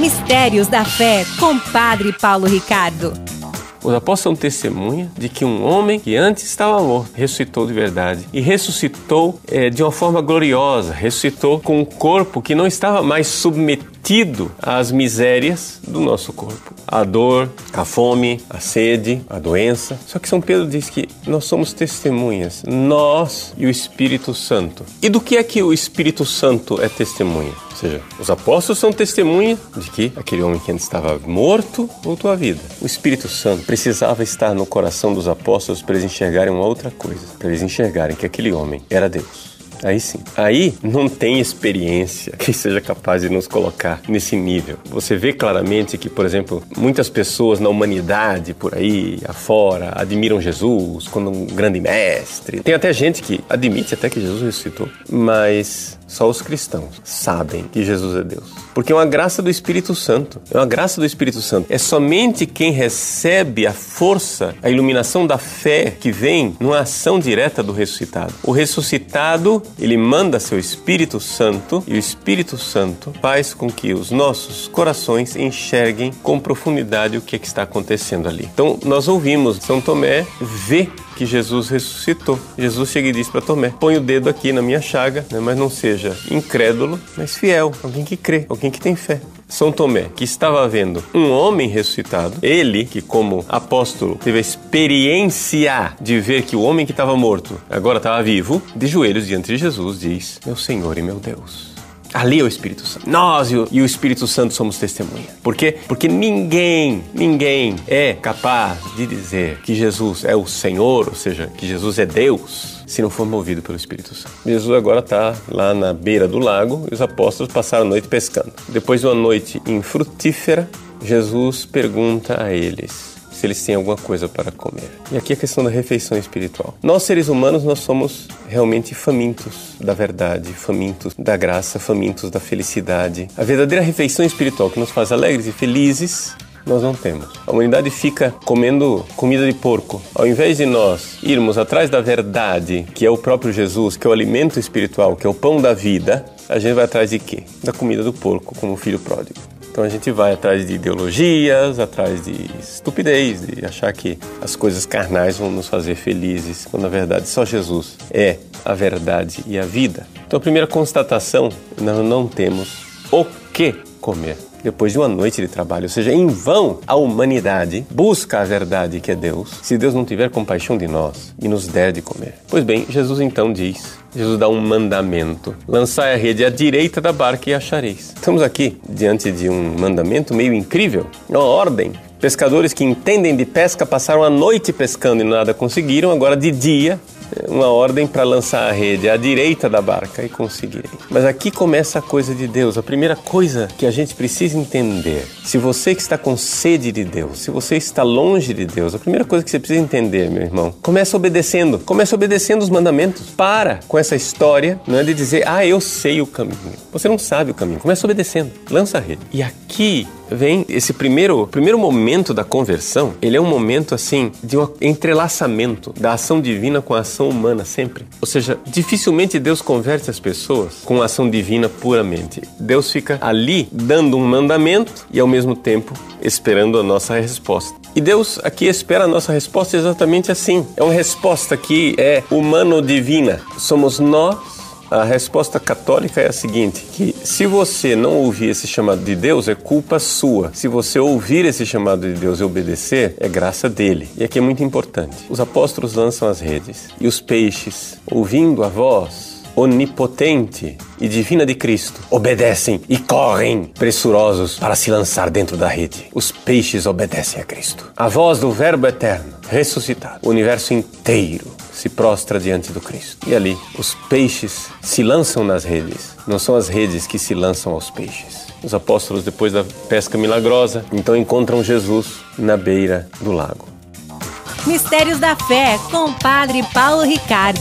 Mistérios da Fé, com Padre Paulo Ricardo. Os apóstolos são testemunha de que um homem que antes estava morto ressuscitou de verdade e ressuscitou é, de uma forma gloriosa, ressuscitou com um corpo que não estava mais submetido às misérias do nosso corpo, a dor, a fome, a sede, a doença. Só que São Pedro diz que nós somos testemunhas, nós e o Espírito Santo. E do que é que o Espírito Santo é testemunha? Ou seja, os apóstolos são testemunha de que aquele homem que antes estava morto voltou à vida. O Espírito Santo precisava estar no coração dos apóstolos para eles enxergarem uma outra coisa, para eles enxergarem que aquele homem era Deus. Aí sim. Aí não tem experiência que seja capaz de nos colocar nesse nível. Você vê claramente que, por exemplo, muitas pessoas na humanidade por aí afora admiram Jesus como um grande mestre. Tem até gente que admite até que Jesus ressuscitou, mas só os cristãos sabem que Jesus é Deus. Porque é uma graça do Espírito Santo. É uma graça do Espírito Santo. É somente quem recebe a força, a iluminação da fé que vem numa ação direta do ressuscitado. O ressuscitado, ele manda seu Espírito Santo e o Espírito Santo faz com que os nossos corações enxerguem com profundidade o que, é que está acontecendo ali. Então, nós ouvimos São Tomé ver que Jesus ressuscitou. Jesus chega e diz para Tomé: põe o dedo aqui na minha chaga, né, mas não seja incrédulo, mas fiel, alguém que crê, alguém que tem fé. São Tomé, que estava vendo um homem ressuscitado, ele, que como apóstolo teve a experiência de ver que o homem que estava morto agora estava vivo, de joelhos diante de Jesus, diz: Meu Senhor e meu Deus. Ali é o Espírito Santo. Nós e o, Espírito Santo somos testemunha. Por quê? Porque ninguém, ninguém é capaz de dizer que Jesus é o Senhor, ou seja, que Jesus é Deus, se não for movido pelo Espírito Santo. Jesus agora está lá na beira do lago e os apóstolos passaram a noite pescando. Depois de uma noite infrutífera, Jesus pergunta a eles: se eles têm alguma coisa para comer. E aqui a questão da refeição espiritual. Nós seres humanos nós somos realmente famintos da verdade, famintos da graça, famintos da felicidade. A verdadeira refeição espiritual que nos faz alegres e felizes nós não temos. A humanidade fica comendo comida de porco. Ao invés de nós irmos atrás da verdade, que é o próprio Jesus, que é o alimento espiritual, que é o pão da vida, a gente vai atrás de quê? Da comida do porco, como o filho pródigo. Então a gente vai atrás de ideologias, atrás de estupidez, de achar que as coisas carnais vão nos fazer felizes, quando na verdade só Jesus é a verdade e a vida. Então a primeira constatação, nós não temos o que comer depois de uma noite de trabalho. Ou seja, em vão a humanidade busca a verdade que é Deus, se Deus não tiver compaixão de nós e nos der de comer. Pois bem, Jesus então diz Jesus dá um mandamento: lançai a rede à direita da barca e achareis. Estamos aqui diante de um mandamento meio incrível, uma ordem. Pescadores que entendem de pesca passaram a noite pescando e nada conseguiram, agora de dia uma ordem para lançar a rede à direita da barca e conseguirei. Mas aqui começa a coisa de Deus. A primeira coisa que a gente precisa entender, se você que está com sede de Deus, se você está longe de Deus, a primeira coisa que você precisa entender, meu irmão, começa obedecendo. Começa obedecendo os mandamentos. Para com essa história, não é de dizer, ah, eu sei o caminho. Você não sabe o caminho. Começa obedecendo. Lança a rede. E aqui vem esse primeiro, primeiro momento da conversão, ele é um momento assim de um entrelaçamento da ação divina com a ação humana sempre. Ou seja, dificilmente Deus converte as pessoas com a ação divina puramente. Deus fica ali dando um mandamento e ao mesmo tempo esperando a nossa resposta. E Deus aqui espera a nossa resposta exatamente assim. É uma resposta que é humano-divina. Somos nós a resposta católica é a seguinte: que se você não ouvir esse chamado de Deus, é culpa sua. Se você ouvir esse chamado de Deus e obedecer, é graça dele. E aqui é muito importante. Os apóstolos lançam as redes e os peixes, ouvindo a voz onipotente e divina de Cristo, obedecem e correm pressurosos para se lançar dentro da rede. Os peixes obedecem a Cristo. A voz do Verbo eterno, ressuscitado, o universo inteiro se prostra diante do Cristo. E ali, os peixes se lançam nas redes. Não são as redes que se lançam aos peixes. Os apóstolos, depois da pesca milagrosa, então encontram Jesus na beira do lago. Mistérios da Fé, com Padre Paulo Ricardo.